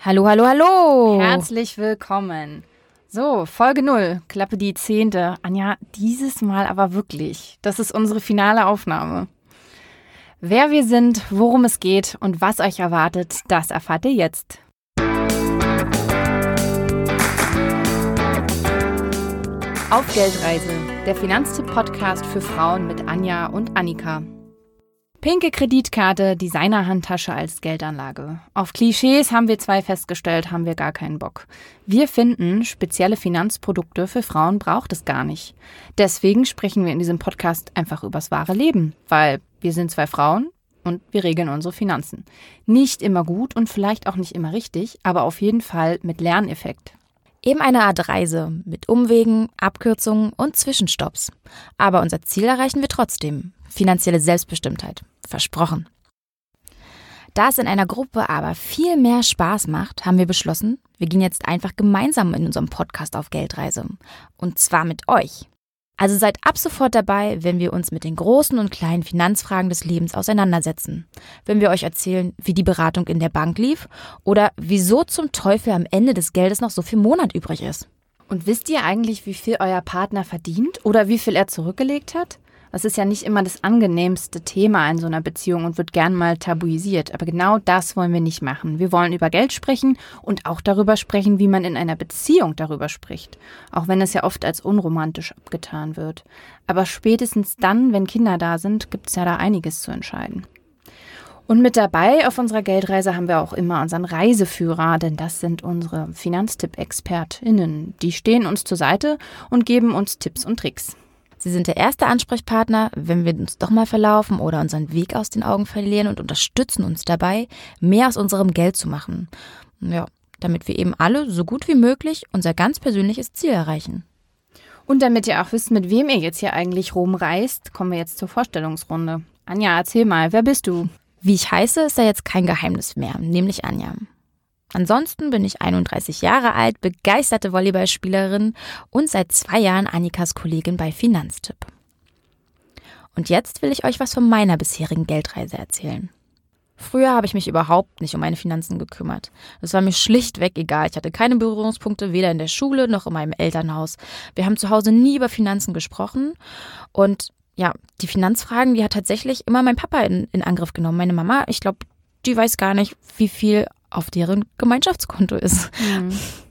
Hallo, hallo, hallo. Herzlich willkommen. So, Folge 0, Klappe die zehnte. Anja, dieses Mal aber wirklich. Das ist unsere finale Aufnahme. Wer wir sind, worum es geht und was euch erwartet, das erfahrt ihr jetzt. Auf Geldreise, der Finanztipp-Podcast für Frauen mit Anja und Annika. Pinke Kreditkarte, Designerhandtasche als Geldanlage. Auf Klischees haben wir zwei festgestellt, haben wir gar keinen Bock. Wir finden, spezielle Finanzprodukte für Frauen braucht es gar nicht. Deswegen sprechen wir in diesem Podcast einfach übers wahre Leben, weil wir sind zwei Frauen und wir regeln unsere Finanzen. Nicht immer gut und vielleicht auch nicht immer richtig, aber auf jeden Fall mit Lerneffekt. Eben eine Art Reise mit Umwegen, Abkürzungen und Zwischenstopps. Aber unser Ziel erreichen wir trotzdem. Finanzielle Selbstbestimmtheit. Versprochen. Da es in einer Gruppe aber viel mehr Spaß macht, haben wir beschlossen, wir gehen jetzt einfach gemeinsam in unserem Podcast auf Geldreise. Und zwar mit euch. Also seid ab sofort dabei, wenn wir uns mit den großen und kleinen Finanzfragen des Lebens auseinandersetzen. Wenn wir euch erzählen, wie die Beratung in der Bank lief oder wieso zum Teufel am Ende des Geldes noch so viel Monat übrig ist. Und wisst ihr eigentlich, wie viel euer Partner verdient oder wie viel er zurückgelegt hat? Das ist ja nicht immer das angenehmste Thema in so einer Beziehung und wird gern mal tabuisiert. Aber genau das wollen wir nicht machen. Wir wollen über Geld sprechen und auch darüber sprechen, wie man in einer Beziehung darüber spricht. Auch wenn es ja oft als unromantisch abgetan wird. Aber spätestens dann, wenn Kinder da sind, gibt es ja da einiges zu entscheiden. Und mit dabei auf unserer Geldreise haben wir auch immer unseren Reiseführer, denn das sind unsere Finanztipp-ExpertInnen. Die stehen uns zur Seite und geben uns Tipps und Tricks. Sie sind der erste Ansprechpartner, wenn wir uns doch mal verlaufen oder unseren Weg aus den Augen verlieren und unterstützen uns dabei, mehr aus unserem Geld zu machen. Ja, damit wir eben alle so gut wie möglich unser ganz persönliches Ziel erreichen. Und damit ihr auch wisst, mit wem ihr jetzt hier eigentlich rumreist, kommen wir jetzt zur Vorstellungsrunde. Anja, erzähl mal, wer bist du? Wie ich heiße, ist da jetzt kein Geheimnis mehr, nämlich Anja. Ansonsten bin ich 31 Jahre alt, begeisterte Volleyballspielerin und seit zwei Jahren Annikas Kollegin bei Finanztipp. Und jetzt will ich euch was von meiner bisherigen Geldreise erzählen. Früher habe ich mich überhaupt nicht um meine Finanzen gekümmert. Das war mir schlichtweg egal. Ich hatte keine Berührungspunkte, weder in der Schule noch in meinem Elternhaus. Wir haben zu Hause nie über Finanzen gesprochen. Und ja, die Finanzfragen, die hat tatsächlich immer mein Papa in, in Angriff genommen. Meine Mama, ich glaube, die weiß gar nicht, wie viel auf deren Gemeinschaftskonto ist. Mhm.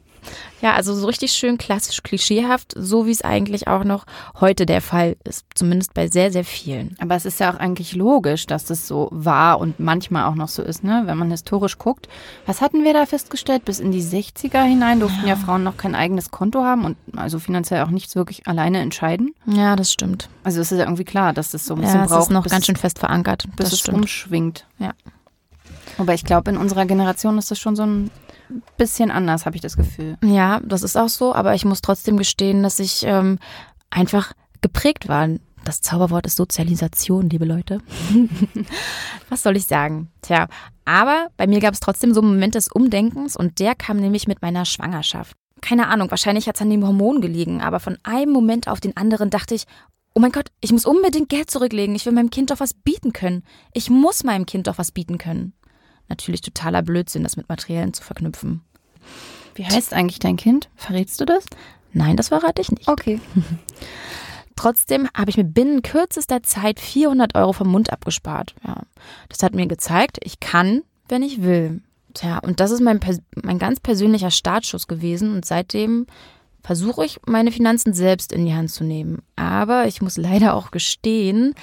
Ja, also so richtig schön klassisch klischeehaft, so wie es eigentlich auch noch heute der Fall ist, zumindest bei sehr, sehr vielen. Aber es ist ja auch eigentlich logisch, dass das so war und manchmal auch noch so ist, ne? Wenn man historisch guckt. Was hatten wir da festgestellt? Bis in die 60er hinein durften ja, ja Frauen noch kein eigenes Konto haben und also finanziell auch nichts wirklich alleine entscheiden. Ja, das stimmt. Also es ist ja irgendwie klar, dass das so ein bisschen ja, braucht. Ja, ist noch ganz schön fest verankert. Bis es stimmt. umschwingt. Ja. Aber ich glaube, in unserer Generation ist das schon so ein bisschen anders, habe ich das Gefühl. Ja, das ist auch so, aber ich muss trotzdem gestehen, dass ich ähm, einfach geprägt war. Das Zauberwort ist Sozialisation, liebe Leute. Was soll ich sagen? Tja, aber bei mir gab es trotzdem so einen Moment des Umdenkens und der kam nämlich mit meiner Schwangerschaft. Keine Ahnung, wahrscheinlich hat es an dem Hormon gelegen, aber von einem Moment auf den anderen dachte ich, oh mein Gott, ich muss unbedingt Geld zurücklegen, ich will meinem Kind doch was bieten können. Ich muss meinem Kind doch was bieten können natürlich totaler Blödsinn, das mit Materiellen zu verknüpfen. Wie heißt eigentlich dein Kind? Verrätst du das? Nein, das verrate ich nicht. Okay. Trotzdem habe ich mir binnen kürzester Zeit 400 Euro vom Mund abgespart. Ja. Das hat mir gezeigt, ich kann, wenn ich will. Tja, und das ist mein, mein ganz persönlicher Startschuss gewesen. Und seitdem versuche ich, meine Finanzen selbst in die Hand zu nehmen. Aber ich muss leider auch gestehen,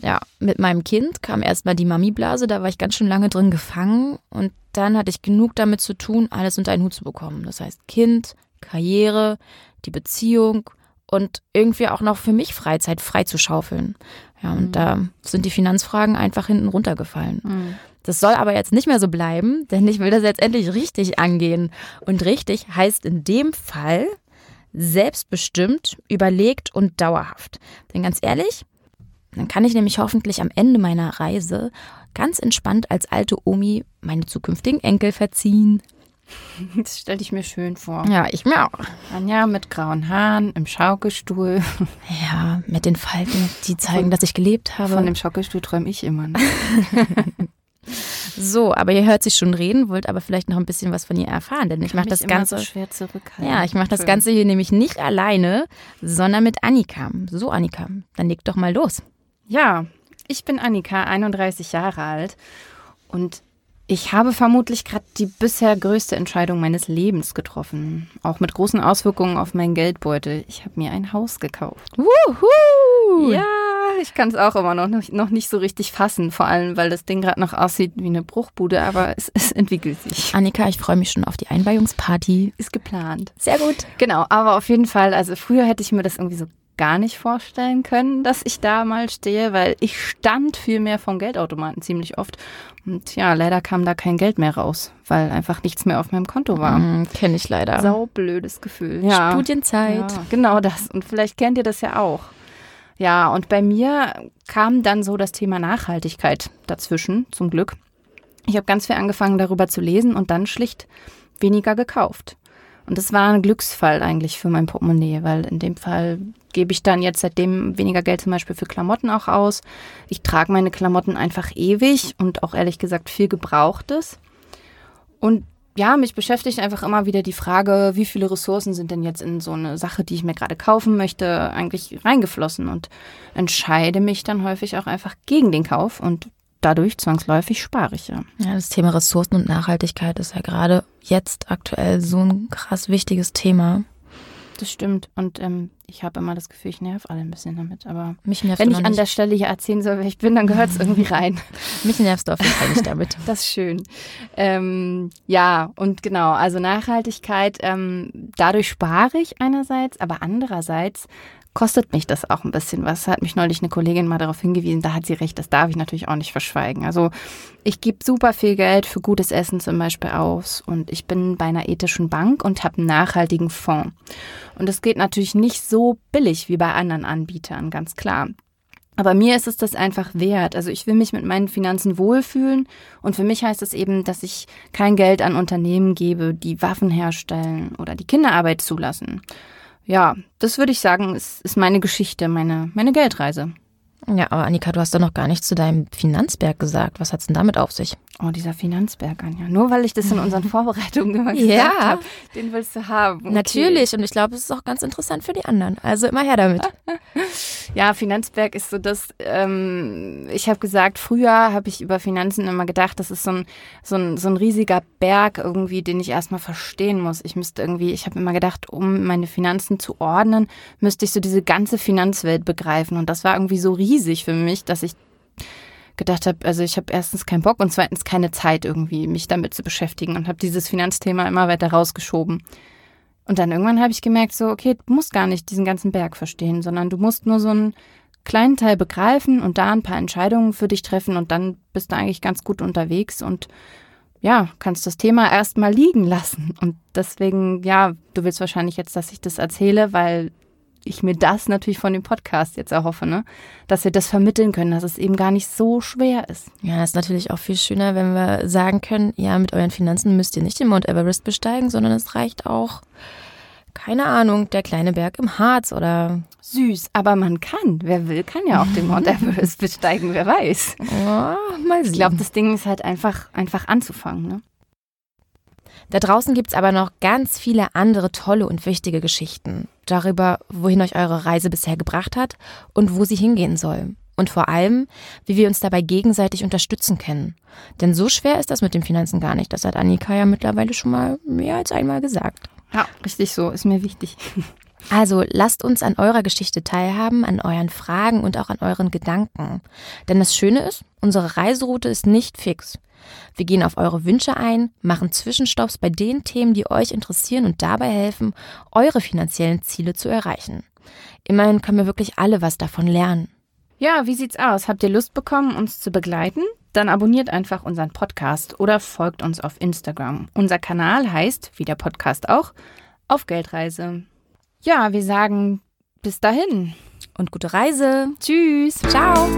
ja, mit meinem Kind kam erstmal die Mami-Blase, da war ich ganz schön lange drin gefangen und dann hatte ich genug damit zu tun, alles unter einen Hut zu bekommen. Das heißt Kind, Karriere, die Beziehung und irgendwie auch noch für mich Freizeit frei zu schaufeln. Ja, und mhm. da sind die Finanzfragen einfach hinten runtergefallen. Mhm. Das soll aber jetzt nicht mehr so bleiben, denn ich will das jetzt endlich richtig angehen. Und richtig heißt in dem Fall selbstbestimmt, überlegt und dauerhaft. Denn ganz ehrlich, dann kann ich nämlich hoffentlich am Ende meiner Reise ganz entspannt als alte Omi meine zukünftigen Enkel verziehen. Das stelle ich mir schön vor. Ja, ich mir auch. Anja mit grauen Haaren im Schaukelstuhl. Ja, mit den Falten, die zeigen, von, dass ich gelebt habe. Von dem Schaukelstuhl träume ich immer. Ne? So, aber ihr hört sich schon reden, wollt aber vielleicht noch ein bisschen was von ihr erfahren, denn ich mache das Ganze. So schwer zurückhalten. Ja, ich mache das Ganze hier nämlich nicht alleine, sondern mit Annika. So, Annika, dann leg doch mal los. Ja, ich bin Annika, 31 Jahre alt und ich habe vermutlich gerade die bisher größte Entscheidung meines Lebens getroffen. Auch mit großen Auswirkungen auf meinen Geldbeutel. Ich habe mir ein Haus gekauft. Wuhu! Ja, ich kann es auch immer noch, noch nicht so richtig fassen. Vor allem, weil das Ding gerade noch aussieht wie eine Bruchbude, aber es, es entwickelt sich. Annika, ich freue mich schon auf die Einweihungsparty. Ist geplant. Sehr gut. Genau, aber auf jeden Fall, also früher hätte ich mir das irgendwie so gar nicht vorstellen können, dass ich da mal stehe, weil ich stand viel mehr vom Geldautomaten ziemlich oft. Und ja, leider kam da kein Geld mehr raus, weil einfach nichts mehr auf meinem Konto war. Mm, Kenne ich leider. Saublödes Gefühl. Ja. Studienzeit. Ja, genau das. Und vielleicht kennt ihr das ja auch. Ja, und bei mir kam dann so das Thema Nachhaltigkeit dazwischen, zum Glück. Ich habe ganz viel angefangen, darüber zu lesen und dann schlicht weniger gekauft. Und das war ein Glücksfall eigentlich für mein Portemonnaie, weil in dem Fall gebe ich dann jetzt seitdem weniger Geld zum Beispiel für Klamotten auch aus. Ich trage meine Klamotten einfach ewig und auch ehrlich gesagt viel Gebrauchtes. Und ja, mich beschäftigt einfach immer wieder die Frage, wie viele Ressourcen sind denn jetzt in so eine Sache, die ich mir gerade kaufen möchte, eigentlich reingeflossen und entscheide mich dann häufig auch einfach gegen den Kauf und dadurch zwangsläufig spare ich ja. Ja, das Thema Ressourcen und Nachhaltigkeit ist ja gerade jetzt aktuell so ein krass wichtiges Thema. Das stimmt. Und ähm, ich habe immer das Gefühl, ich nerv alle ein bisschen damit. Aber Mich nervt wenn ich an nicht. der Stelle hier erzählen soll, wer ich bin, dann gehört es irgendwie rein. Mich nervst du auf jeden Fall nicht damit. Das ist schön. Ähm, ja, und genau, also Nachhaltigkeit, ähm, dadurch spare ich einerseits, aber andererseits kostet mich das auch ein bisschen was. Hat mich neulich eine Kollegin mal darauf hingewiesen, da hat sie recht, das darf ich natürlich auch nicht verschweigen. Also ich gebe super viel Geld für gutes Essen zum Beispiel aus und ich bin bei einer ethischen Bank und habe einen nachhaltigen Fonds. Und das geht natürlich nicht so billig wie bei anderen Anbietern, ganz klar. Aber mir ist es das einfach wert. Also ich will mich mit meinen Finanzen wohlfühlen und für mich heißt es eben, dass ich kein Geld an Unternehmen gebe, die Waffen herstellen oder die Kinderarbeit zulassen. Ja, das würde ich sagen, ist, ist meine Geschichte, meine, meine Geldreise. Ja, aber Annika, du hast doch noch gar nichts zu deinem Finanzberg gesagt. Was hat's denn damit auf sich? Oh, dieser Finanzberg, Anja. Nur weil ich das in unseren Vorbereitungen immer gesagt Ja. habe, den willst du haben. Okay. Natürlich. Und ich glaube, es ist auch ganz interessant für die anderen. Also immer her damit. Ja, Finanzberg ist so das, ähm, ich habe gesagt, früher habe ich über Finanzen immer gedacht, das ist so ein, so, ein, so ein riesiger Berg irgendwie, den ich erstmal verstehen muss. Ich müsste irgendwie, ich habe immer gedacht, um meine Finanzen zu ordnen, müsste ich so diese ganze Finanzwelt begreifen. Und das war irgendwie so riesig für mich, dass ich gedacht habe, also ich habe erstens keinen Bock und zweitens keine Zeit irgendwie, mich damit zu beschäftigen und habe dieses Finanzthema immer weiter rausgeschoben. Und dann irgendwann habe ich gemerkt, so, okay, du musst gar nicht diesen ganzen Berg verstehen, sondern du musst nur so einen kleinen Teil begreifen und da ein paar Entscheidungen für dich treffen und dann bist du eigentlich ganz gut unterwegs und ja, kannst das Thema erstmal liegen lassen. Und deswegen, ja, du willst wahrscheinlich jetzt, dass ich das erzähle, weil ich mir das natürlich von dem Podcast jetzt erhoffe, ne? Dass wir das vermitteln können, dass es eben gar nicht so schwer ist. Ja, ist natürlich auch viel schöner, wenn wir sagen können, ja, mit euren Finanzen müsst ihr nicht den Mount Everest besteigen, sondern es reicht auch, keine Ahnung, der kleine Berg im Harz oder Süß, aber man kann. Wer will, kann ja auch den Mount Everest besteigen, wer weiß. oh, mal sehen. Ich glaube, das Ding ist halt einfach, einfach anzufangen, ne? Da draußen gibt's aber noch ganz viele andere tolle und wichtige Geschichten darüber, wohin euch eure Reise bisher gebracht hat und wo sie hingehen soll. Und vor allem, wie wir uns dabei gegenseitig unterstützen können. Denn so schwer ist das mit den Finanzen gar nicht. Das hat Annika ja mittlerweile schon mal mehr als einmal gesagt. Ja, richtig so, ist mir wichtig. Also lasst uns an eurer Geschichte teilhaben, an euren Fragen und auch an euren Gedanken. Denn das Schöne ist, unsere Reiseroute ist nicht fix. Wir gehen auf eure Wünsche ein, machen Zwischenstopps bei den Themen, die euch interessieren und dabei helfen, eure finanziellen Ziele zu erreichen. Immerhin können wir wirklich alle was davon lernen. Ja, wie sieht's aus? Habt ihr Lust bekommen, uns zu begleiten? Dann abonniert einfach unseren Podcast oder folgt uns auf Instagram. Unser Kanal heißt, wie der Podcast auch, auf Geldreise. Ja, wir sagen bis dahin. Und gute Reise. Tschüss. Ciao.